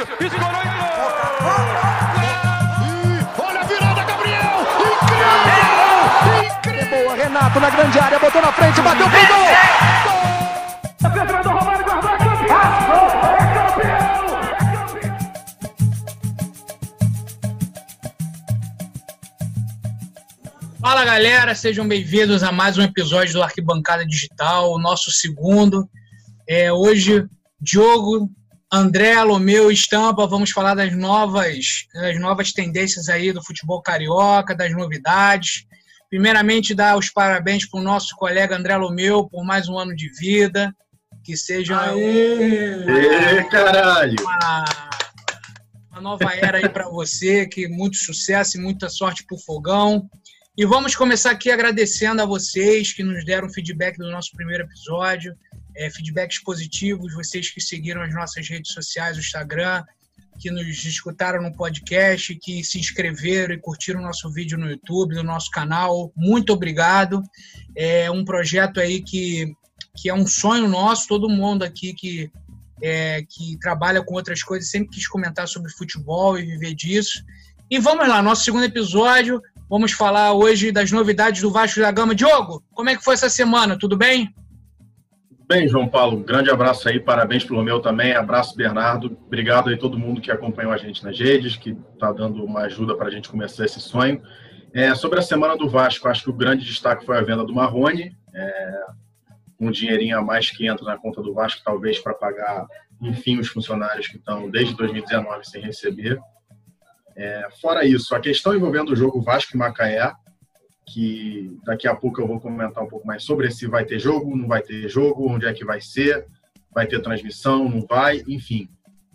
Cássio, escorou e Olha a virada, Gabriel! Incrível! Incrível! Boa, Renato na grande área, botou na frente, bateu pro gol! Pedro do Romário guardou, é! É campeão! É campeão! Fala galera, sejam bem-vindos a mais um episódio do Arquibancada Digital, o nosso segundo. É, hoje, Diogo, André, Lomeu, Estampa, vamos falar das novas, das novas tendências aí do futebol carioca, das novidades. Primeiramente, dar os parabéns para o nosso colega André Lomeu por mais um ano de vida. Que seja Ê, caralho! uma, uma nova era aí para você, que muito sucesso e muita sorte pro Fogão. E vamos começar aqui agradecendo a vocês que nos deram feedback do nosso primeiro episódio, é, feedbacks positivos, vocês que seguiram as nossas redes sociais, o Instagram, que nos escutaram no podcast, que se inscreveram e curtiram o nosso vídeo no YouTube, no nosso canal. Muito obrigado. É um projeto aí que, que é um sonho nosso, todo mundo aqui que é, que trabalha com outras coisas, sempre quis comentar sobre futebol e viver disso. E vamos lá, nosso segundo episódio. Vamos falar hoje das novidades do Vasco da Gama. Diogo, como é que foi essa semana? Tudo bem? Bem, João Paulo, grande abraço aí, parabéns pelo meu também, abraço Bernardo, obrigado aí todo mundo que acompanhou a gente nas redes, que está dando uma ajuda para a gente começar esse sonho. É, sobre a semana do Vasco, acho que o grande destaque foi a venda do Marrone, é, um dinheirinho a mais que entra na conta do Vasco, talvez para pagar, enfim, os funcionários que estão desde 2019 sem receber. É, fora isso, a questão envolvendo o jogo Vasco e Macaé, que daqui a pouco eu vou comentar um pouco mais sobre se vai ter jogo, não vai ter jogo, onde é que vai ser, vai ter transmissão, não vai, enfim.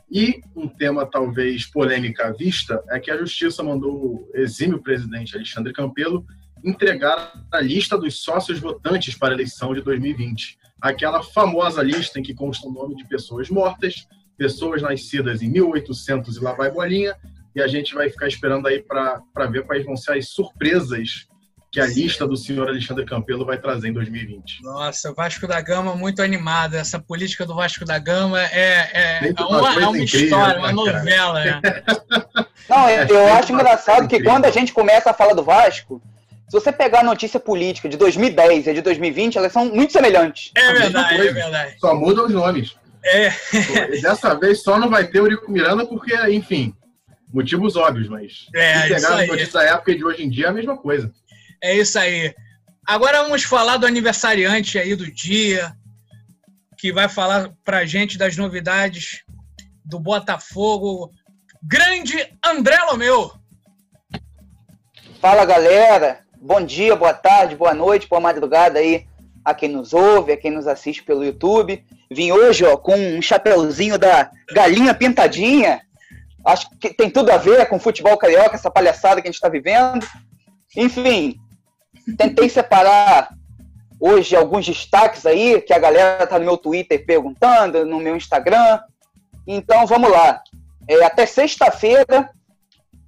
E um tema talvez polêmica à vista é que a Justiça mandou o exímio presidente Alexandre Campelo entregar a lista dos sócios votantes para a eleição de 2020. Aquela famosa lista em que consta o nome de pessoas mortas, pessoas nascidas em 1800 e lá vai bolinha, e a gente vai ficar esperando aí para ver quais vão ser as surpresas que a lista do senhor Alexandre Campelo vai trazer em 2020. Nossa, Vasco da Gama muito animado. Essa política do Vasco da Gama é, é, é uma é uma incrível, história, né, uma cara? novela. Né? Não, eu, eu acho engraçado que quando a gente começa a falar do Vasco, se você pegar a notícia política de 2010 e de 2020, elas são muito semelhantes. É A verdade, é verdade. Só mudam os nomes. É, E Dessa vez só não vai ter o Eurico Miranda porque, enfim, motivos óbvios, mas É, se pegar aí. as notícias da época e de hoje em dia é a mesma coisa. É isso aí. Agora vamos falar do aniversariante aí do dia, que vai falar pra gente das novidades do Botafogo. Grande André Lomeu. Fala galera, bom dia, boa tarde, boa noite, boa madrugada aí a quem nos ouve, a quem nos assiste pelo YouTube. Vim hoje ó, com um chapeuzinho da galinha pintadinha. Acho que tem tudo a ver com futebol carioca, essa palhaçada que a gente está vivendo. Enfim, tentei separar hoje alguns destaques aí, que a galera tá no meu Twitter perguntando, no meu Instagram. Então vamos lá. É, até sexta-feira,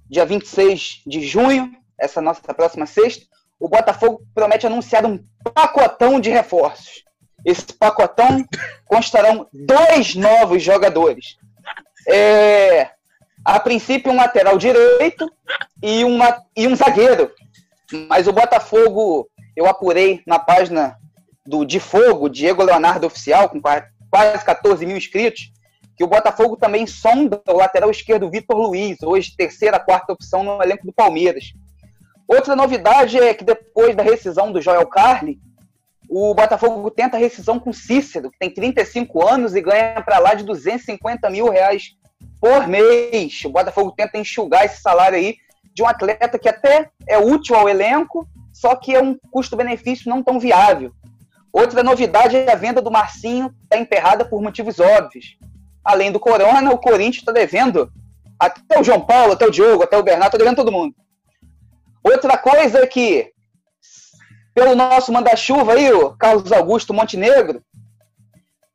dia 26 de junho, essa nossa próxima sexta, o Botafogo promete anunciar um pacotão de reforços. Esse pacotão constarão dois novos jogadores. É, a princípio, um lateral direito e, uma, e um zagueiro. Mas o Botafogo, eu apurei na página do De Fogo, Diego Leonardo Oficial, com qua- quase 14 mil inscritos, que o Botafogo também sonda o lateral esquerdo Vitor Luiz, hoje terceira, quarta opção no elenco do Palmeiras. Outra novidade é que depois da rescisão do Joel Carli, o Botafogo tenta a rescisão com Cícero, que tem 35 anos e ganha para lá de 250 mil reais por mês. O Botafogo tenta enxugar esse salário aí de um atleta que até é útil ao elenco, só que é um custo-benefício não tão viável. Outra novidade é a venda do Marcinho, está emperrada por motivos óbvios. Além do Corona, o Corinthians está devendo até o João Paulo, até o Diogo, até o Bernardo, está devendo todo mundo. Outra coisa é que, pelo nosso manda-chuva aí, o Carlos Augusto Montenegro,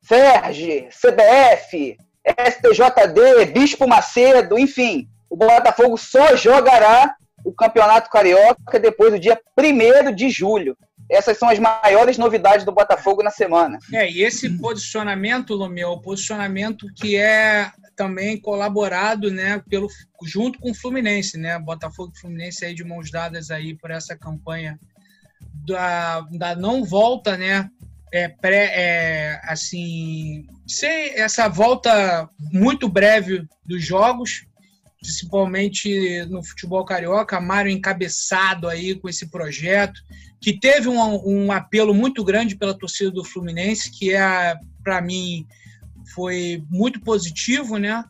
Ferge, CBF, STJD, Bispo Macedo, enfim, o Botafogo só jogará o Campeonato Carioca depois do dia 1 de julho. essas são as maiores novidades do Botafogo na semana. É, e esse posicionamento, Lomeu, é posicionamento que é também colaborado, né, pelo junto com o Fluminense, né, Botafogo e Fluminense aí de mãos dadas aí por essa campanha da, da não volta, né, é, pré, é, assim, sem essa volta muito breve dos jogos, principalmente no futebol carioca, Mário encabeçado aí com esse projeto, que teve um, um apelo muito grande pela torcida do Fluminense, que é, para mim, foi muito positivo, né?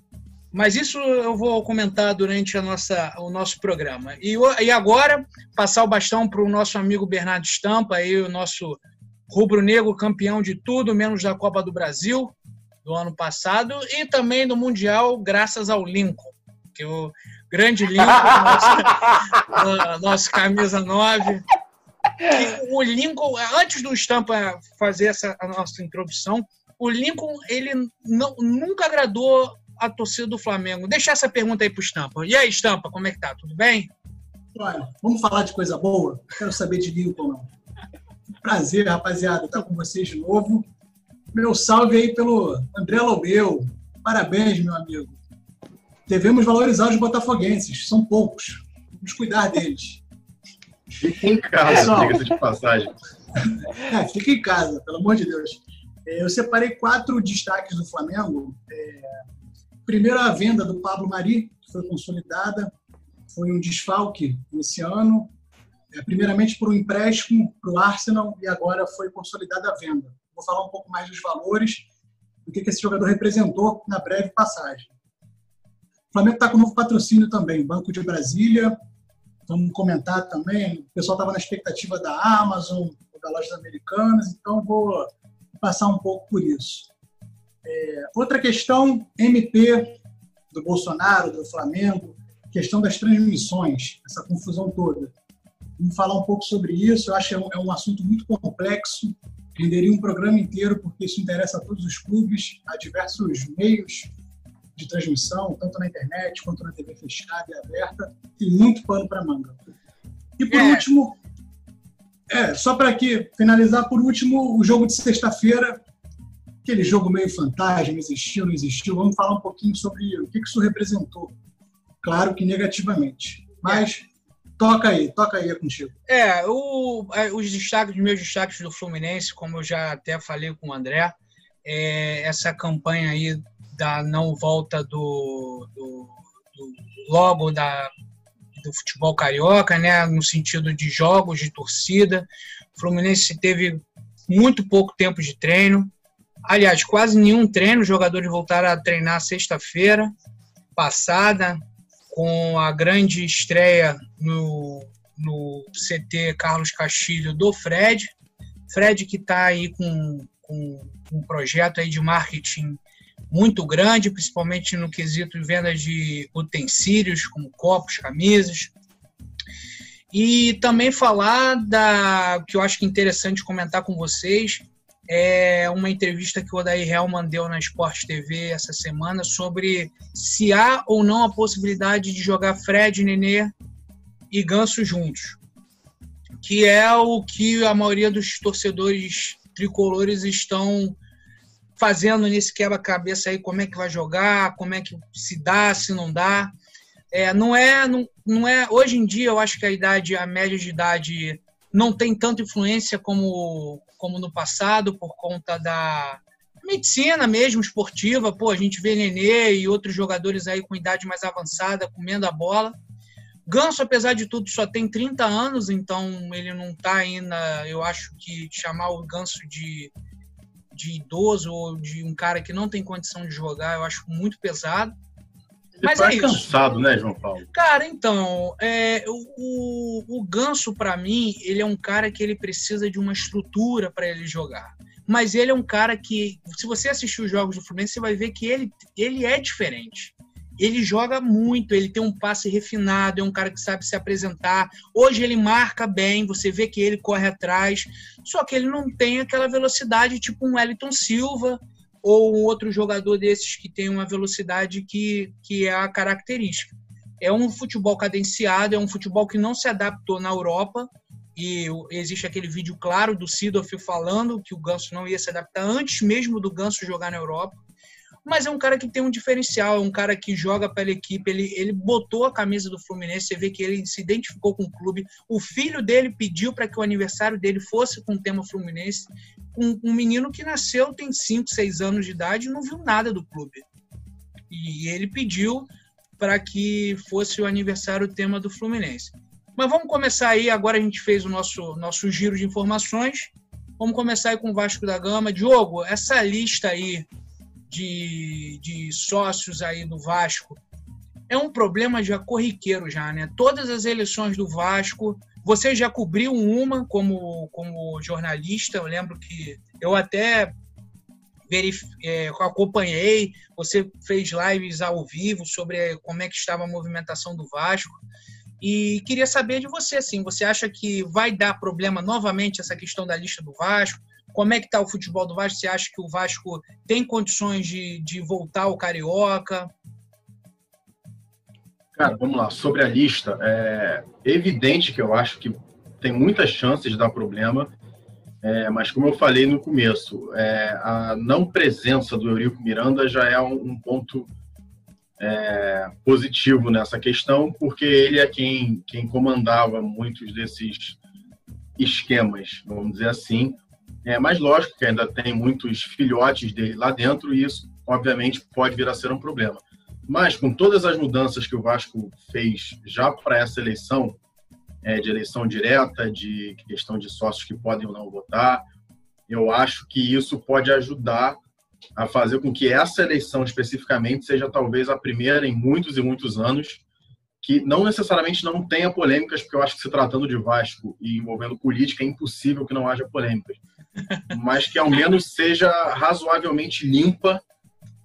Mas isso eu vou comentar durante a nossa, o nosso programa. E, e agora, passar o bastão para o nosso amigo Bernardo Estampa, aí, o nosso rubro-negro campeão de tudo, menos da Copa do Brasil do ano passado, e também do Mundial, graças ao Lincoln que o grande Lincoln, nosso, nosso camisa 9. o Lincoln, antes do Estampa fazer essa a nossa introdução, o Lincoln ele não, nunca agradou a torcida do Flamengo. Deixa essa pergunta aí pro Estampa. E aí, Estampa, como é que tá? Tudo bem? Olha, vamos falar de coisa boa? Quero saber de Lincoln, não. Prazer, rapaziada, estar com vocês de novo. Meu salve aí pelo André Lomeu. Parabéns, meu amigo devemos valorizar os botafoguenses, são poucos. Vamos cuidar deles. Fique em casa, diga-se de passagem. É, fica em casa, pelo amor de Deus. É, eu separei quatro destaques do Flamengo. É, primeiro, a venda do Pablo Mari, que foi consolidada. Foi um desfalque esse ano. É, primeiramente por um empréstimo para o Arsenal e agora foi consolidada a venda. Vou falar um pouco mais dos valores, do que esse jogador representou na breve passagem. O Flamengo está com novo patrocínio também, Banco de Brasília. Vamos comentar também. O pessoal estava na expectativa da Amazon, da lojas americanas, então vou passar um pouco por isso. É, outra questão, MP do Bolsonaro, do Flamengo, questão das transmissões, essa confusão toda. Vamos falar um pouco sobre isso. Eu acho que é um, é um assunto muito complexo, renderia um programa inteiro, porque isso interessa a todos os clubes, a diversos meios de transmissão, tanto na internet quanto na TV fechada e aberta, tem muito pano para manga. E por é. último, é, só para aqui finalizar, por último, o jogo de sexta-feira, aquele jogo meio fantasma, existiu, não existiu, vamos falar um pouquinho sobre o que isso representou. Claro que negativamente, mas toca aí, toca aí é contigo. É, o, é, os destaques, meus destaques do Fluminense, como eu já até falei com o André, é essa campanha aí da não volta do, do, do logo da, do futebol carioca, né, no sentido de jogos, de torcida. O Fluminense teve muito pouco tempo de treino. Aliás, quase nenhum treino. Os jogadores voltaram a treinar sexta-feira passada, com a grande estreia no, no CT Carlos Castilho do Fred. Fred que está aí com, com um projeto aí de marketing muito grande, principalmente no quesito de venda de utensílios, como copos, camisas. E também falar da que eu acho que é interessante comentar com vocês é uma entrevista que o Odair Helman deu na Sport TV essa semana sobre se há ou não a possibilidade de jogar Fred, Nenê e Ganso juntos. Que é o que a maioria dos torcedores tricolores estão fazendo nesse quebra-cabeça aí como é que vai jogar, como é que se dá, se não dá. É, não é, não, não é. Hoje em dia eu acho que a idade, a média de idade não tem tanta influência como, como no passado por conta da medicina mesmo esportiva. Pô, a gente vê Nenê e outros jogadores aí com idade mais avançada comendo a bola. Ganso, apesar de tudo, só tem 30 anos, então ele não está ainda. Eu acho que chamar o Ganso de de idoso ou de um cara que não tem condição de jogar, eu acho muito pesado. Ele Mas é cansado, né, João Paulo? Cara, então, é, o, o Ganso, para mim, ele é um cara que ele precisa de uma estrutura para ele jogar. Mas ele é um cara que, se você assistir os jogos do Fluminense, você vai ver que ele, ele é diferente ele joga muito, ele tem um passe refinado, é um cara que sabe se apresentar. Hoje ele marca bem, você vê que ele corre atrás, só que ele não tem aquela velocidade tipo um Wellington Silva ou um outro jogador desses que tem uma velocidade que, que é a característica. É um futebol cadenciado, é um futebol que não se adaptou na Europa, e existe aquele vídeo claro do Sidoff falando que o Ganso não ia se adaptar antes mesmo do Ganso jogar na Europa. Mas é um cara que tem um diferencial, é um cara que joga pela equipe, ele, ele botou a camisa do Fluminense, você vê que ele se identificou com o clube. O filho dele pediu para que o aniversário dele fosse com o tema Fluminense. Um, um menino que nasceu, tem 5, 6 anos de idade e não viu nada do clube. E ele pediu para que fosse o aniversário tema do Fluminense. Mas vamos começar aí, agora a gente fez o nosso, nosso giro de informações. Vamos começar aí com o Vasco da Gama. Diogo, essa lista aí de, de sócios aí do Vasco é um problema já corriqueiro já, né? Todas as eleições do Vasco, você já cobriu uma como, como jornalista, eu lembro que eu até verif, é, acompanhei, você fez lives ao vivo sobre como é que estava a movimentação do Vasco. E queria saber de você, assim, você acha que vai dar problema novamente essa questão da lista do Vasco? Como é que está o futebol do Vasco? Você acha que o Vasco tem condições de, de voltar ao Carioca? Cara, vamos lá. Sobre a lista, é evidente que eu acho que tem muitas chances de dar problema, é, mas como eu falei no começo, é, a não presença do Eurico Miranda já é um, um ponto é, positivo nessa questão, porque ele é quem, quem comandava muitos desses esquemas, vamos dizer assim. É, mas lógico que ainda tem muitos filhotes dele lá dentro e isso, obviamente, pode vir a ser um problema. Mas com todas as mudanças que o Vasco fez já para essa eleição, é, de eleição direta, de questão de sócios que podem ou não votar, eu acho que isso pode ajudar a fazer com que essa eleição especificamente seja talvez a primeira em muitos e muitos anos que não necessariamente não tenha polêmicas, porque eu acho que se tratando de Vasco e envolvendo política é impossível que não haja polêmicas, mas que ao menos seja razoavelmente limpa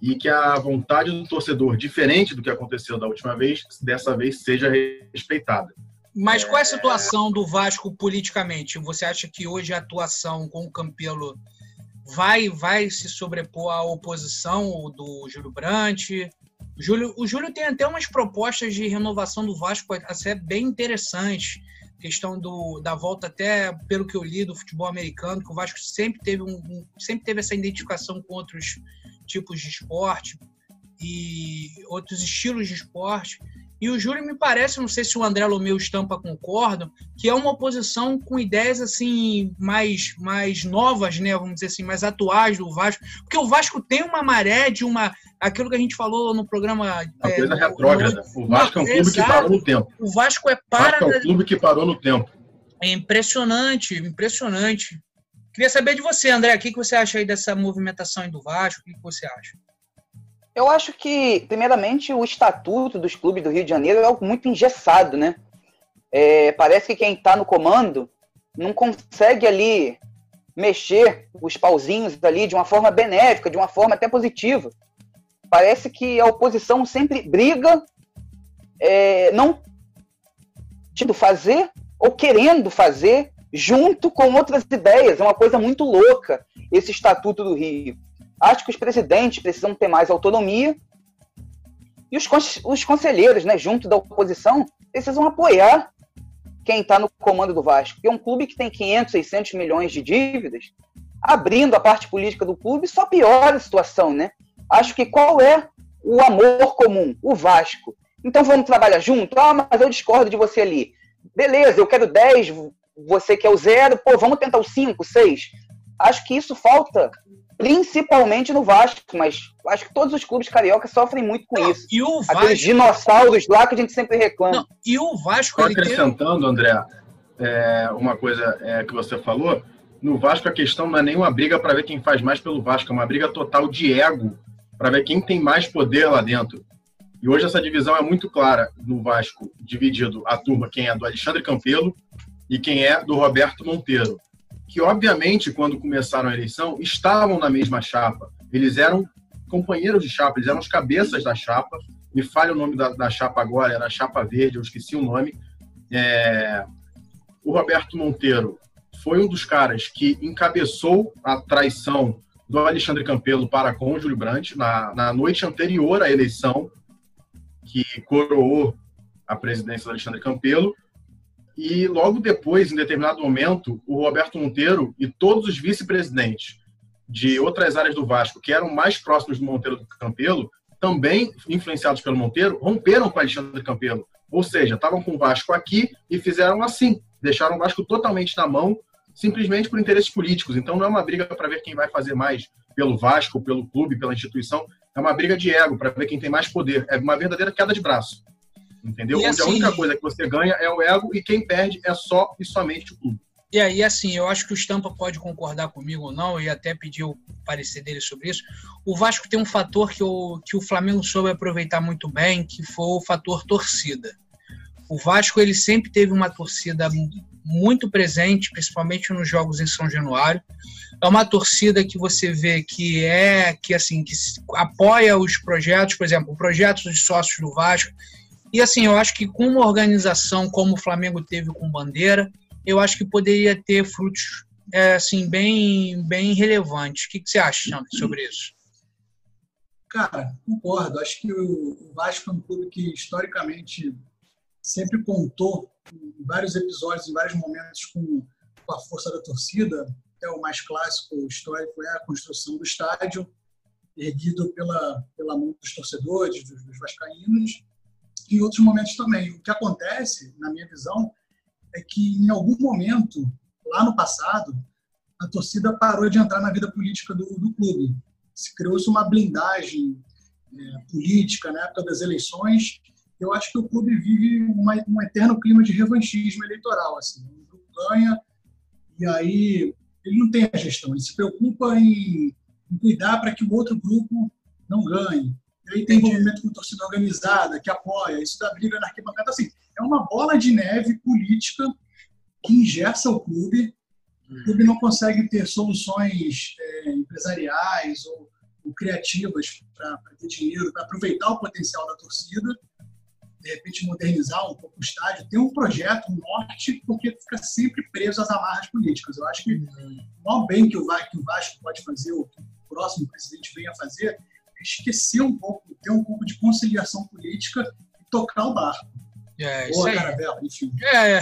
e que a vontade do torcedor, diferente do que aconteceu da última vez, dessa vez seja respeitada. Mas qual é a situação do Vasco politicamente? Você acha que hoje a atuação com o Campelo vai vai se sobrepor à oposição do Júlio Brandt. O Júlio, o Júlio tem até umas propostas de renovação do Vasco até bem interessantes. Questão do, da volta até pelo que eu li do futebol americano, que o Vasco sempre teve, um, um sempre teve essa identificação com outros tipos de esporte e outros estilos de esporte. E o Júlio me parece, não sei se o André Lomeu Estampa concordam, que é uma oposição com ideias assim mais mais novas, né, vamos dizer assim, mais atuais do Vasco, porque o Vasco tem uma maré de uma aquilo que a gente falou no programa uma é, coisa retrógrada. O Vasco é um clube exato. que parou no tempo. O Vasco é para o Vasco é um clube que parou no tempo. É impressionante, impressionante. Queria saber de você, André, o que você acha aí dessa movimentação do Vasco? O que você acha? Eu acho que, primeiramente, o estatuto dos clubes do Rio de Janeiro é algo muito engessado, né? É, parece que quem está no comando não consegue ali mexer os pauzinhos ali de uma forma benéfica, de uma forma até positiva. Parece que a oposição sempre briga, é, não tendo fazer ou querendo fazer junto com outras ideias. É uma coisa muito louca esse estatuto do Rio. Acho que os presidentes precisam ter mais autonomia e os, os conselheiros, né, junto da oposição, precisam apoiar quem está no comando do Vasco. Porque é um clube que tem 500, 600 milhões de dívidas, abrindo a parte política do clube, só piora a situação, né? Acho que qual é o amor comum? O Vasco. Então vamos trabalhar junto? Ah, mas eu discordo de você ali. Beleza, eu quero 10, você quer o zero, pô, vamos tentar o 5, 6. Acho que isso falta principalmente no Vasco, mas acho que todos os clubes carioca sofrem muito com não, isso. E o Vasco... Aqueles dinossauros lá que a gente sempre reclama. Não, e o Vasco... acrescentando, tem... André, é, uma coisa é, que você falou, no Vasco a questão não é nenhuma briga para ver quem faz mais pelo Vasco, é uma briga total de ego para ver quem tem mais poder lá dentro. E hoje essa divisão é muito clara no Vasco, dividido a turma quem é do Alexandre Campelo e quem é do Roberto Monteiro que, obviamente, quando começaram a eleição, estavam na mesma chapa. Eles eram companheiros de chapa, eles eram os cabeças da chapa. Me falha o nome da, da chapa agora, era a chapa verde, eu esqueci o nome. É... O Roberto Monteiro foi um dos caras que encabeçou a traição do Alexandre Campelo para com Júlio Brandt na, na noite anterior à eleição, que coroou a presidência do Alexandre Campelo. E logo depois, em determinado momento, o Roberto Monteiro e todos os vice-presidentes de outras áreas do Vasco, que eram mais próximos do Monteiro do Campelo, também influenciados pelo Monteiro, romperam com Alexandre Campelo. Ou seja, estavam com o Vasco aqui e fizeram assim, deixaram o Vasco totalmente na mão, simplesmente por interesses políticos. Então não é uma briga para ver quem vai fazer mais pelo Vasco, pelo clube, pela instituição, é uma briga de ego para ver quem tem mais poder. É uma verdadeira queda de braço. Entendeu? E Onde a assim- única coisa que você ganha é o ego e quem perde é só e somente o clube. E aí, assim, eu acho que o Stampa pode concordar comigo ou não, e até pedir o parecer dele sobre isso. O Vasco tem um fator que o, que o Flamengo soube aproveitar muito bem, que foi o fator torcida. O Vasco ele sempre teve uma torcida mu- muito presente, principalmente nos jogos em São Januário. É uma torcida que você vê que é que assim que apoia os projetos, por exemplo, o projeto dos sócios do Vasco. E assim, eu acho que com uma organização como o Flamengo teve com Bandeira, eu acho que poderia ter frutos é, assim bem bem relevantes. O que, que você acha Xander, sobre isso? Cara, concordo. Acho que o Vasco é um clube que historicamente sempre contou em vários episódios, em vários momentos, com, com a força da torcida. Até o mais clássico histórico é a construção do estádio, erguido pela, pela mão dos torcedores, dos, dos vascaínos, em outros momentos também. O que acontece, na minha visão, é que em algum momento, lá no passado, a torcida parou de entrar na vida política do, do clube se criou-se uma blindagem é, política na época das eleições. Eu acho que o clube vive uma, um eterno clima de revanchismo eleitoral. Assim. Grupo ganha e aí ele não tem a gestão, ele se preocupa em, em cuidar para que o outro grupo não ganhe. Aí tem envolvimento com torcida organizada, que apoia, isso dá briga na arquibancada. Assim, é uma bola de neve política que ingessa o clube o clube não consegue ter soluções é, empresariais ou, ou criativas para ter dinheiro, para aproveitar o potencial da torcida, de repente modernizar um pouco o estádio, ter um projeto, um norte, porque fica sempre preso às amarras políticas. Eu acho que o maior bem que o, Va- que o Vasco pode fazer, ou que o próximo presidente venha fazer, esquecer um pouco, ter um pouco de conciliação política e tocar o barco. É, isso Ou a aí. caravela, enfim. É,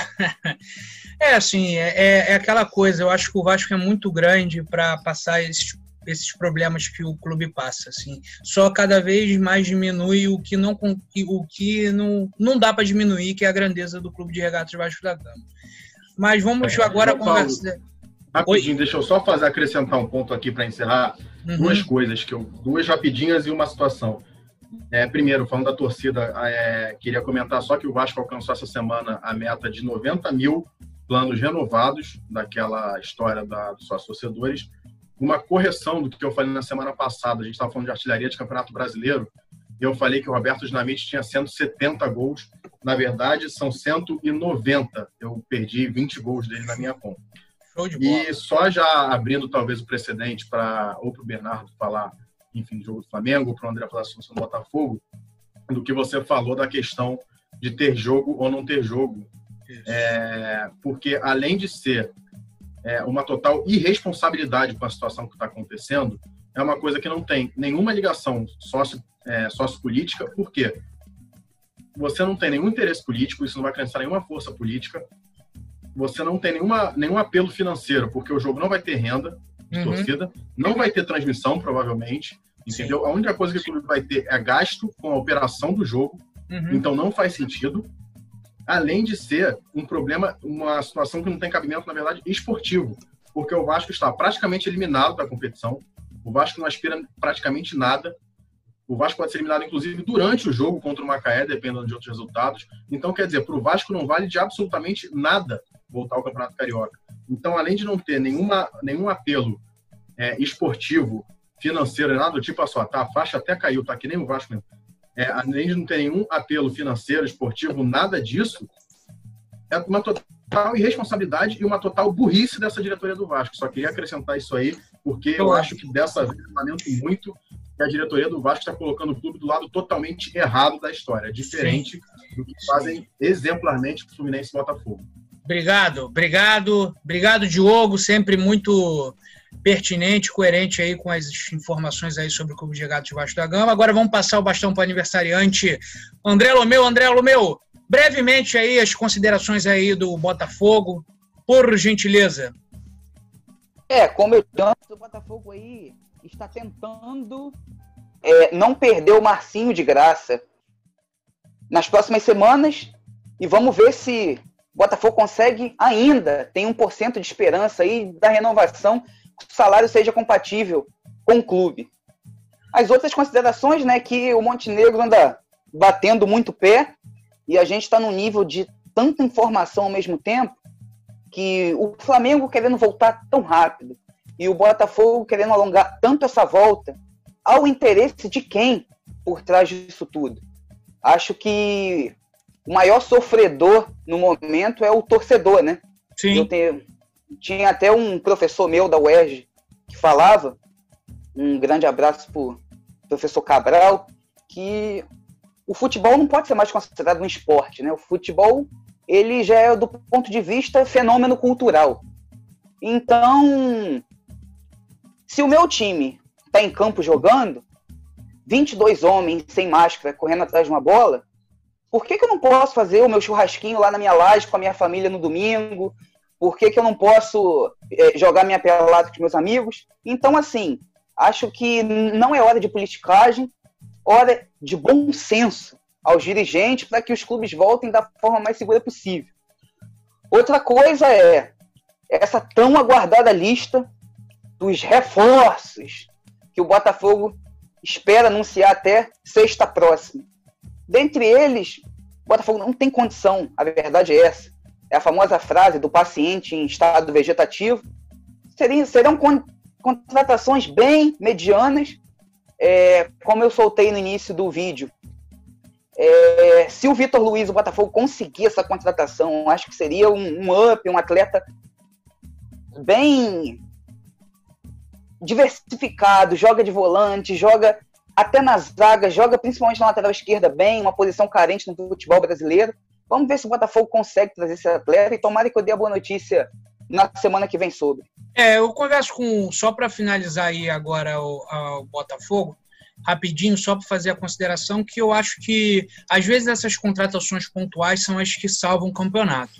é assim, é, é- é aquela coisa. Eu acho que o Vasco é muito grande para passar esses, esses problemas que o clube passa. Assim, só cada vez mais diminui o que não o que não, não dá para diminuir, que é a grandeza do clube de regatas Vasco da Gama. Mas vamos É, agora Paulo, Rapidinho, deixa eu só fazer acrescentar um ponto aqui para encerrar. Uhum. duas coisas que eu duas rapidinhas e uma situação. É, primeiro, falando da torcida, é, queria comentar só que o Vasco alcançou essa semana a meta de 90 mil planos renovados daquela história da, dos sócios torcedores. Uma correção do que eu falei na semana passada, a gente estava falando de artilharia de Campeonato Brasileiro, eu falei que o Roberto Dinamite tinha 170 gols. Na verdade, são 190. Eu perdi 20 gols dele na minha conta. Show de bola. E só já abrindo talvez o precedente para ou para o Bernardo falar, enfim, do jogo do Flamengo, ou para o André falar sobre o Botafogo, do que você falou da questão de ter jogo ou não ter jogo. É, porque além de ser é, uma total irresponsabilidade com a situação que está acontecendo, é uma coisa que não tem nenhuma ligação sócio, é, sociopolítica, por quê? Você não tem nenhum interesse político, isso não vai acrescentar nenhuma força política, você não tem nenhuma, nenhum apelo financeiro, porque o jogo não vai ter renda de Uhum. torcida, não vai ter transmissão, provavelmente, entendeu? A única coisa que o clube vai ter é gasto com a operação do jogo, Uhum. então não faz sentido. Além de ser um problema, uma situação que não tem cabimento, na verdade, esportivo, porque o Vasco está praticamente eliminado da competição, o Vasco não aspira praticamente nada, o Vasco pode ser eliminado, inclusive, durante o jogo contra o Macaé, dependendo de outros resultados. Então, quer dizer, para o Vasco não vale de absolutamente nada voltar ao Campeonato Carioca. Então, além de não ter nenhuma, nenhum apelo é, esportivo, financeiro, nada do tipo, olha só, tá, a faixa até caiu, tá que nem o Vasco mesmo. É, além de não ter nenhum apelo financeiro, esportivo, nada disso, é uma total irresponsabilidade e uma total burrice dessa diretoria do Vasco. Só queria acrescentar isso aí, porque eu acho que dessa vez eu lamento muito que a diretoria do Vasco está colocando o clube do lado totalmente errado da história, diferente do que fazem exemplarmente o Fluminense e Botafogo. Obrigado, obrigado, obrigado, Diogo, sempre muito pertinente, coerente aí com as informações aí sobre o Clube de Regatas Vasco da Gama. Agora vamos passar o bastão para o aniversariante André Lomeu. André Lomeu, brevemente aí as considerações aí do Botafogo, por gentileza. É, como eu disse, o Botafogo aí está tentando é, não perder o Marcinho de graça nas próximas semanas e vamos ver se o Botafogo consegue ainda, tem um por cento de esperança aí da renovação, que o salário seja compatível com o clube. As outras considerações, né, que o Montenegro anda batendo muito pé e a gente está num nível de tanta informação ao mesmo tempo que o Flamengo querendo voltar tão rápido e o Botafogo querendo alongar tanto essa volta ao interesse de quem por trás disso tudo. Acho que o maior sofredor no momento é o torcedor, né? Sim. Eu tenho, tinha até um professor meu da UERJ que falava, um grande abraço pro professor Cabral, que o futebol não pode ser mais considerado um esporte, né? O futebol ele já é do ponto de vista fenômeno cultural. Então, se o meu time está em campo jogando, 22 homens sem máscara correndo atrás de uma bola, por que, que eu não posso fazer o meu churrasquinho lá na minha laje com a minha família no domingo? Por que, que eu não posso é, jogar minha pelada com meus amigos? Então, assim, acho que não é hora de politicagem, hora de bom senso aos dirigentes para que os clubes voltem da forma mais segura possível. Outra coisa é essa tão aguardada lista dos reforços que o Botafogo espera anunciar até sexta próxima. Dentre eles, o Botafogo não tem condição, a verdade é essa. É a famosa frase do paciente em estado vegetativo. Seriam, serão con contratações bem medianas, é, como eu soltei no início do vídeo. É, se o Vitor Luiz, o Botafogo, conseguir essa contratação, acho que seria um, um up, um atleta bem diversificado, joga de volante, joga até na zaga, joga principalmente na lateral esquerda bem, uma posição carente no futebol brasileiro. Vamos ver se o Botafogo consegue trazer esse atleta e tomara que eu dê a boa notícia na semana que vem sobre. É, eu converso com, só para finalizar aí agora o, o Botafogo, rapidinho, só para fazer a consideração, que eu acho que às vezes essas contratações pontuais são as que salvam o campeonato.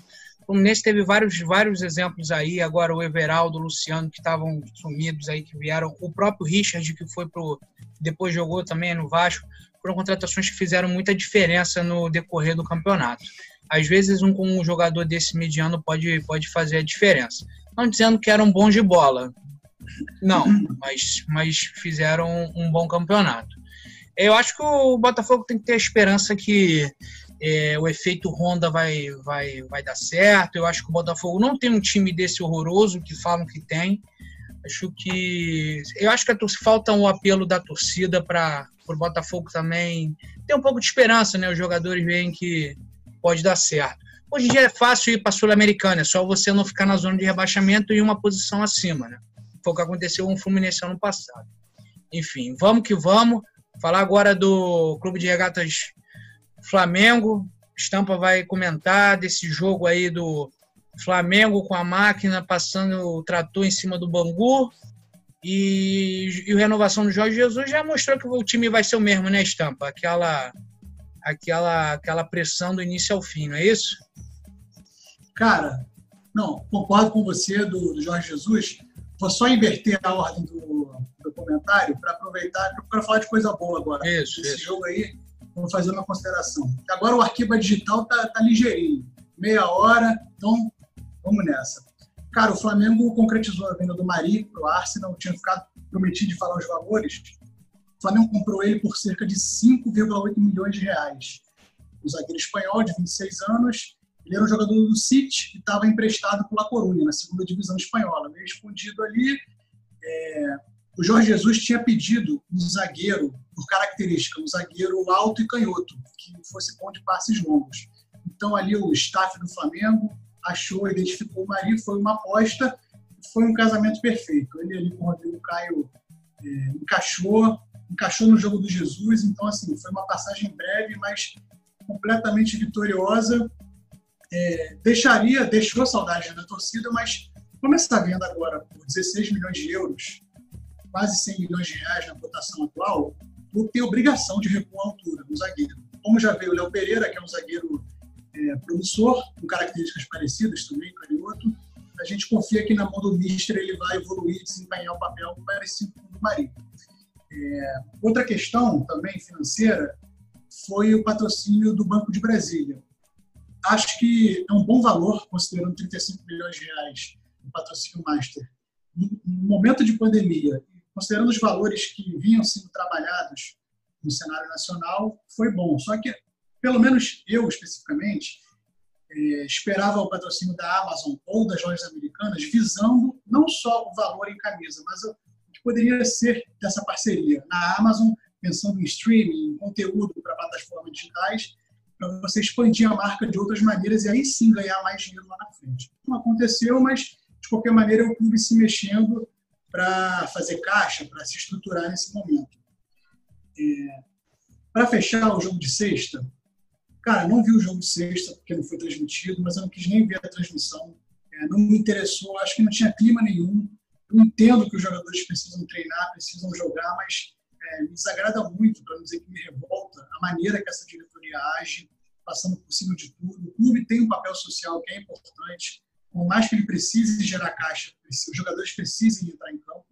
Fluminense teve vários, vários exemplos aí, agora o Everaldo, o Luciano, que estavam sumidos aí, que vieram, o próprio Richard, que foi pro. depois jogou também no Vasco, foram contratações que fizeram muita diferença no decorrer do campeonato. Às vezes, um, um jogador desse mediano pode, pode fazer a diferença. Não dizendo que eram bons de bola, não, mas, mas fizeram um bom campeonato. Eu acho que o Botafogo tem que ter a esperança que é, o efeito Honda vai, vai, vai dar certo. Eu acho que o Botafogo não tem um time desse horroroso que falam que tem. Acho que. Eu acho que a, falta um apelo da torcida para o Botafogo também ter um pouco de esperança, né? Os jogadores veem que pode dar certo. Hoje em dia é fácil ir para a Sul-Americana, é só você não ficar na zona de rebaixamento e uma posição acima, né? Foi o que aconteceu com o Fluminense ano passado. Enfim, vamos que vamos. Falar agora do Clube de Regatas Flamengo. Estampa vai comentar desse jogo aí do Flamengo com a máquina passando o trator em cima do Bangu. E, e a renovação do Jorge Jesus já mostrou que o time vai ser o mesmo, né, Estampa? Aquela, aquela, aquela pressão do início ao fim, não é isso? Cara, não, concordo com você do, do Jorge Jesus. Vou só inverter a ordem do, do comentário para aproveitar, para falar de coisa boa agora. Isso, Esse isso. jogo aí, vou fazer uma consideração. Agora o arquivo digital tá, tá ligeirinho, meia hora, então vamos nessa. Cara, o Flamengo concretizou a venda do Mari para o Arsenal, tinha ficado prometido de falar os valores. O Flamengo comprou ele por cerca de 5,8 milhões de reais. O zagueiro espanhol, de 26 anos, ele era um jogador do City e estava emprestado para La Coruña, na segunda divisão espanhola. Meio escondido ali. É... O Jorge Jesus tinha pedido um zagueiro, por característica, um zagueiro alto e canhoto, que fosse bom de passes longos. Então, ali o staff do Flamengo achou, identificou o Mari, foi uma aposta, foi um casamento perfeito. Ele ali com o Rodrigo Caio é, encaixou, encaixou no jogo do Jesus. Então, assim, foi uma passagem breve, mas completamente vitoriosa é, deixaria, deixou saudade da torcida, mas como está vendo agora por 16 milhões de euros, quase 100 milhões de reais na cotação atual, o tem obrigação de repor a altura no zagueiro. Como já veio o Léo Pereira, que é um zagueiro é, promissor, com características parecidas também, canhoto. A gente confia que na mão do Mister ele vai evoluir desempenhar um papel parecido com o do Marinho. É, outra questão também financeira foi o patrocínio do Banco de Brasília. Acho que é um bom valor, considerando 35 milhões de reais no patrocínio Master. No momento de pandemia, considerando os valores que vinham sendo trabalhados no cenário nacional, foi bom. Só que, pelo menos eu especificamente, é, esperava o patrocínio da Amazon ou das lojas americanas, visando não só o valor em camisa, mas o que poderia ser dessa parceria. Na Amazon, pensando em streaming, em conteúdo para plataformas digitais, para você expandir a marca de outras maneiras e aí sim ganhar mais dinheiro lá na frente. Não aconteceu, mas de qualquer maneira o clube se mexendo para fazer caixa, para se estruturar nesse momento. É, para fechar o jogo de sexta, cara, não vi o jogo de sexta porque não foi transmitido, mas eu não quis nem ver a transmissão. É, não me interessou, acho que não tinha clima nenhum. Eu entendo que os jogadores precisam treinar, precisam jogar, mas é, me desagrada muito, para não dizer que me revolta, a maneira que essa diretoria age, passando por cima de tudo. O clube tem um papel social que é importante, por mais que ele precise gerar caixa, os jogadores precisem entrar em campo,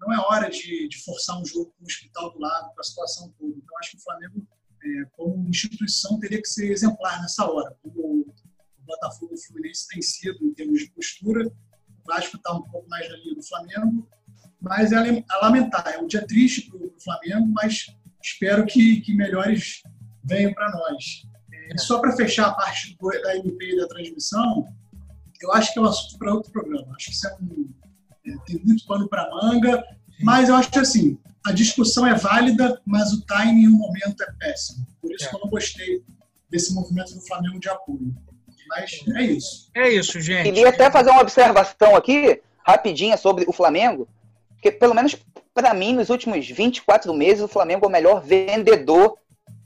não é hora de, de forçar um jogo com o hospital do lado, com a situação toda. Então, acho que o Flamengo, é, como instituição, teria que ser exemplar nessa hora, como o Botafogo e o Fluminense têm sido em termos de postura. O Vasco está um pouco mais na linha do Flamengo, mas é a lamentar. É um dia triste para o Flamengo, mas espero que, que melhores venham para nós. É, só para fechar a parte do, da MP e da transmissão, eu acho que é um assunto para outro programa. Acho que isso é um, é, tem muito pano para manga, mas eu acho que assim, a discussão é válida, mas o timing no momento é péssimo. Por isso é. que eu não gostei desse movimento do Flamengo de apoio. Mas é isso. É isso, gente. Queria até fazer uma observação aqui, rapidinha, sobre o Flamengo. Porque, pelo menos para mim, nos últimos 24 meses, o Flamengo é o melhor vendedor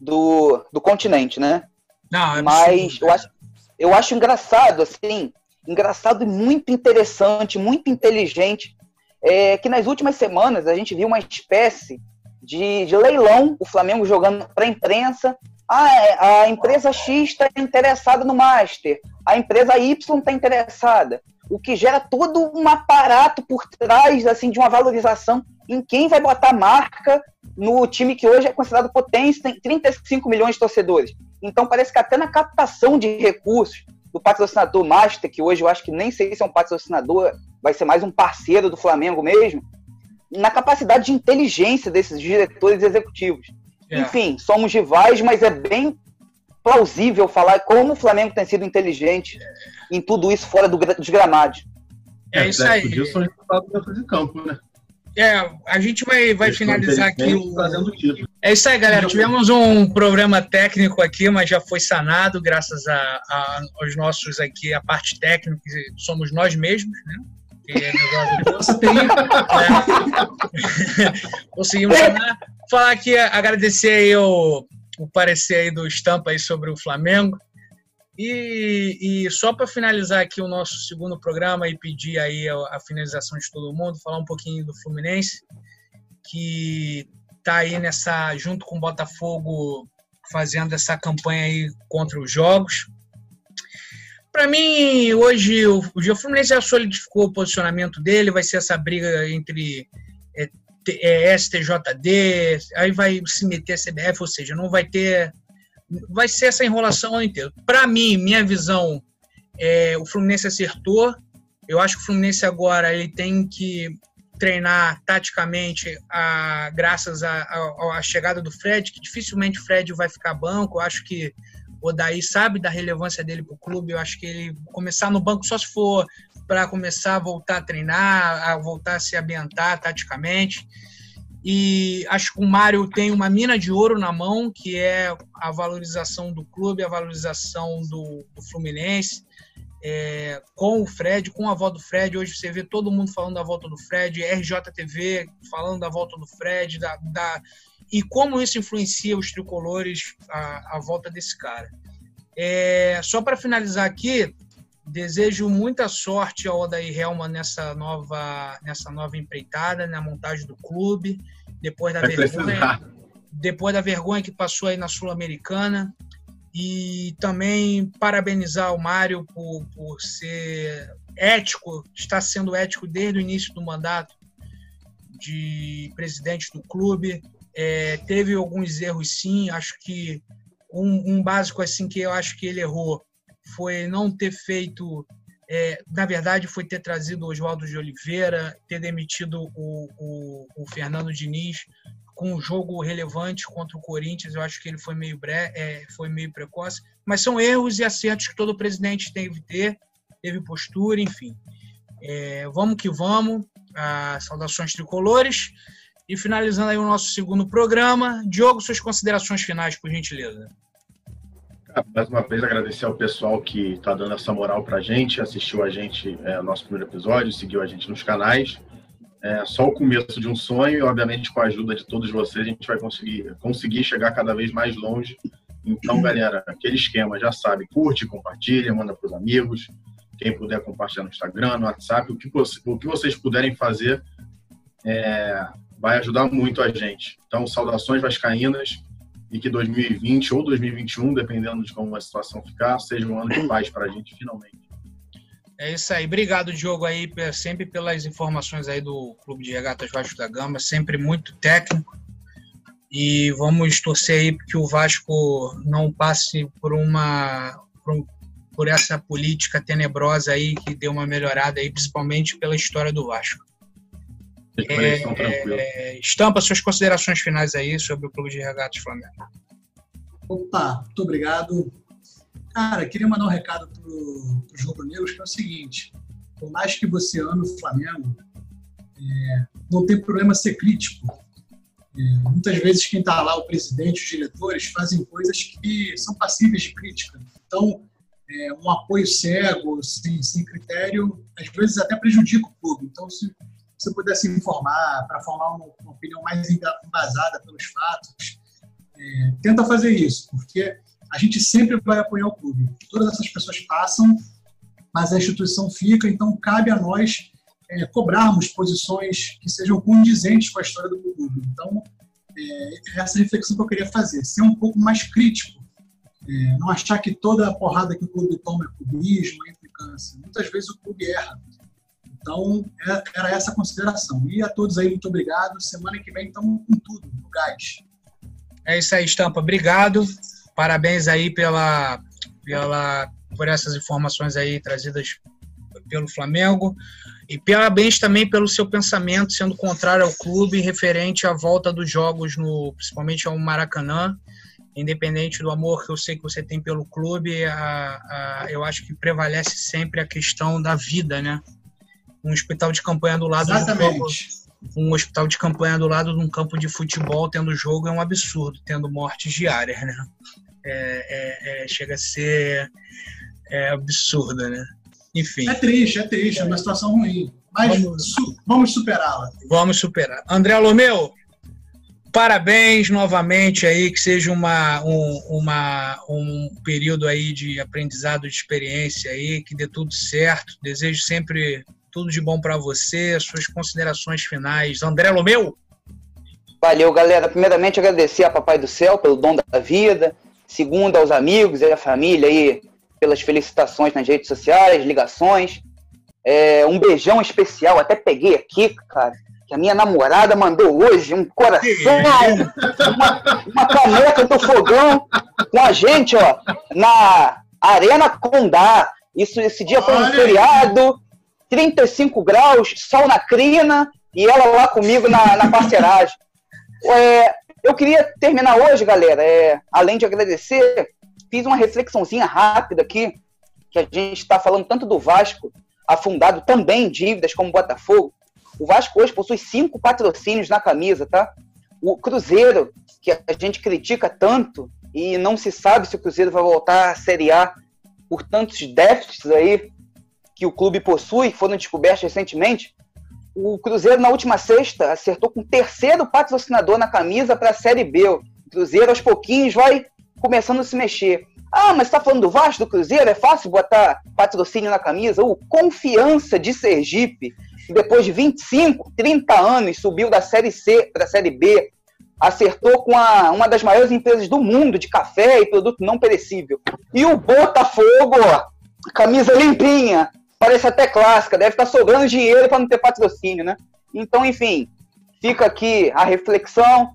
do, do continente, né? Não, é Mas eu acho, eu acho engraçado, assim, engraçado e muito interessante, muito inteligente, é que nas últimas semanas a gente viu uma espécie de, de leilão, o Flamengo jogando para a imprensa. Ah, é, a empresa X está interessada no Master, a empresa Y está interessada o que gera todo um aparato por trás assim de uma valorização em quem vai botar marca no time que hoje é considerado potência, tem 35 milhões de torcedores. Então parece que até na captação de recursos do patrocinador Master, que hoje eu acho que nem sei se é um patrocinador, vai ser mais um parceiro do Flamengo mesmo, na capacidade de inteligência desses diretores executivos. É. Enfim, somos rivais, mas é bem plausível falar como o Flamengo tem sido inteligente em tudo isso fora do, dos gramados. É, isso aí. São resultados dentro de campo, né? É, a gente vai, vai finalizar aqui. O... É isso aí, galera. Tivemos um problema técnico aqui, mas já foi sanado, graças a, a, aos nossos aqui, a parte técnica, somos nós mesmos, né? É Conseguimos sanar. Falar aqui, agradecer aí o, o parecer aí do Estampa aí sobre o Flamengo. E, e só para finalizar aqui o nosso segundo programa e pedir aí a, a, finalização de todo mundo, falar um pouquinho do Fluminense, que está aí nessa, junto com o Botafogo, fazendo essa campanha aí contra os jogos. Para mim, hoje, o, o Fluminense já solidificou o posicionamento dele, vai ser essa briga entre é, é, STJD, aí vai se meter a CBF, ou seja, não vai ter. Vai ser essa enrolação inteira. Para mim, minha visão, é, o Fluminense acertou. Eu acho que o Fluminense agora ele tem que treinar taticamente a, graças à chegada do Fred, que dificilmente o Fred vai ficar banco. Eu acho que o Daí sabe da relevância dele para o clube. Eu acho que ele começar no banco só se for para começar a voltar a treinar, a voltar a se ambientar taticamente. E acho que o Mário tem uma mina de ouro na mão, que é a valorização do clube, a valorização do, do Fluminense. É, com o Fred, com a volta do Fred. Hoje você vê todo mundo falando da volta do Fred, RJTV falando da volta do Fred, da, da e como isso influencia os tricolores, a, a volta desse cara. É, só para finalizar aqui, desejo muita sorte ao Odair Helman nessa nova, nessa nova empreitada, na montagem do clube, depois da Vai vergonha, precisar. depois da vergonha que passou aí na Sul-Americana. e também parabenizar o Mário por, por ser ético, está sendo ético desde o início do mandato de presidente do clube. É, teve alguns erros, sim. Acho que um, um, básico assim que eu acho que ele errou foi não ter feito, é, na verdade, foi ter trazido o Oswaldo de Oliveira, ter demitido o, o, o Fernando Diniz com um jogo relevante contra o Corinthians. Eu acho que ele foi meio, bre é, foi meio precoce, mas são erros e acertos que todo presidente deve ter, teve postura, enfim. É, vamos que vamos. Ah, saudações tricolores. E finalizando aí o nosso segundo programa, Diogo, suas considerações finais, por gentileza. Mais uma vez agradecer ao pessoal que está dando essa moral para a gente, assistiu a gente é, nosso primeiro episódio, seguiu a gente nos canais. É só o começo de um sonho e, obviamente, com a ajuda de todos vocês, a gente vai conseguir, conseguir chegar cada vez mais longe. Então, galera, aquele esquema, já sabe, curte, compartilha, manda para os amigos. Quem puder compartilhar no Instagram, no WhatsApp, o que, o que vocês puderem fazer é, vai ajudar muito a gente. Então, saudações vascaínas e que 2020 ou 2021, dependendo de como a situação ficar, seja um ano de paz para a gente, finalmente. É isso aí. Obrigado, Diogo, aí, sempre pelas informações aí do Clube de Regatas Vasco da Gama, sempre muito técnico. E vamos torcer aí que o Vasco não passe por uma por, por essa política tenebrosa aí que deu uma melhorada aí, principalmente pela história do Vasco. É, é, estampa suas considerações finais aí sobre o Clube de Regatas Flamengo. Opa, muito obrigado. Cara, queria mandar um recado para os rubro-negros, que é o seguinte: por mais que você ame o Flamengo, é, não tem problema ser crítico. É, muitas vezes quem está lá, o presidente, os diretores, fazem coisas que são passíveis de crítica. Então, é, um apoio cego, sem, sem critério, às vezes até prejudica o clube. Então, se você puder se informar, para formar uma, uma, opinião mais embasada pelos fatos, é, tenta fazer isso, porque a gente sempre vai apoiar o clube. Todas essas pessoas passam, mas a instituição fica, então cabe a nós é, cobrarmos posições que sejam condizentes com a história do clube. Então, é, essa reflexão que eu queria fazer, ser um pouco mais crítico, é, não achar que toda a porrada que o clube toma é clubismo, é implicância. Muitas vezes o clube erra. Então, é, era essa consideração. E a todos aí, muito obrigado. Semana que vem, então, com tudo, no gás. É isso aí, Estampa. Obrigado. Parabéns aí pela, pela, por essas informações aí trazidas pelo Flamengo. E parabéns também pelo seu pensamento sendo contrário ao clube, referente à volta dos jogos, no, principalmente ao Maracanã. Independente do amor que eu sei que você tem pelo clube, a, a, eu acho que prevalece sempre a questão da vida, né? Um hospital de campanha do lado Exatamente. um hospital de campanha do lado de um campo de futebol tendo jogo é um absurdo, tendo mortes diárias, né? é, é, é, chega a ser é absurda, né? Enfim. É triste, é triste, é uma situação ruim. Mas vamos, su vamos superá-la. Vamos superar. André Lomeu, parabéns novamente aí, que seja uma, um, uma, um período aí de aprendizado, de experiência aí, que dê tudo certo. Desejo sempre tudo de bom para você, suas considerações finais. André Lomeu? Valeu, galera. Primeiramente, agradecer a Papai do Céu pelo dom da vida, Segundo, aos amigos e à família aí, pelas felicitações nas redes sociais, ligações. É, um beijão especial, até peguei aqui, cara, que a minha namorada mandou hoje, um coração, uma, uma caneca do fogão com a gente, ó, na Arena Condá. Isso, esse dia foi um feriado, 35 graus, sol na crina, e ela lá comigo na, na parceiragem. É, eu queria terminar hoje, galera, é, além de agradecer, fiz uma reflexãozinha rápida aqui, que a gente está falando tanto do Vasco, afundado também em dívidas como o Botafogo. O Vasco hoje possui cinco patrocínios na camisa, tá? O Cruzeiro, que a gente critica tanto e não se sabe se o Cruzeiro vai voltar à Série A por tantos déficits aí que o clube possui, foram descobertos recentemente, o Cruzeiro, na última sexta, acertou com o terceiro patrocinador na camisa para a Série B. O Cruzeiro, aos pouquinhos, vai começando a se mexer. Ah, mas está falando do Vasco, do Cruzeiro? É fácil botar patrocínio na camisa? O Confiança de Sergipe, que depois de 25, 30 anos subiu da Série C para a Série B, acertou com a, uma das maiores empresas do mundo de café e produto não perecível. E o Botafogo, camisa limpinha, parece até clássica, deve estar sobrando dinheiro para não ter patrocínio, né? Então, enfim, fica aqui a reflexão.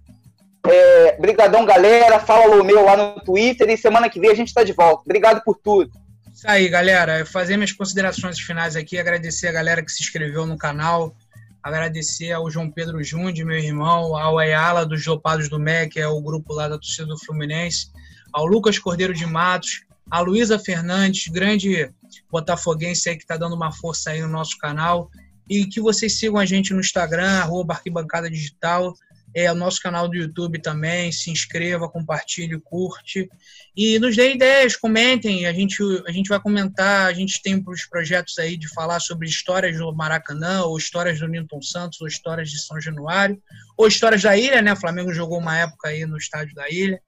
É, brigadão, galera. Fala o meu lá no Twitter e semana que vem a gente está de volta. Obrigado por tudo. Isso aí, galera. Fazer minhas considerações finais aqui, agradecer a galera que se inscreveu no canal, agradecer ao João Pedro Jundi, meu irmão, ao Ayala dos Dopados do MEC, que é o grupo lá da torcida do Fluminense, ao Lucas Cordeiro de Matos, a Luísa Fernandes, grande botafoguense aí que está dando uma força aí no nosso canal, e que vocês sigam a gente no Instagram, arroba Arquibancada Digital, é o nosso canal do YouTube também, se inscreva, compartilhe, curte. E nos dê ideias, comentem, a gente, a gente vai comentar, a gente tem os projetos aí de falar sobre histórias do Maracanã, ou histórias do Newton Santos, ou histórias de São Januário, ou histórias da Ilha, né, o Flamengo jogou uma época aí no estádio da Ilha,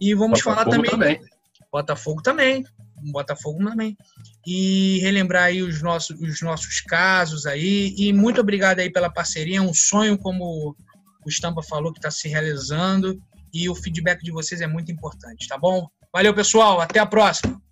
e vamos Botafogo falar também... também. Botafogo também, Botafogo também. E relembrar aí os nossos, os nossos casos aí. E muito obrigado aí pela parceria. É um sonho, como o Stampa falou, que está se realizando. E o feedback de vocês é muito importante, tá bom? Valeu, pessoal. Até a próxima.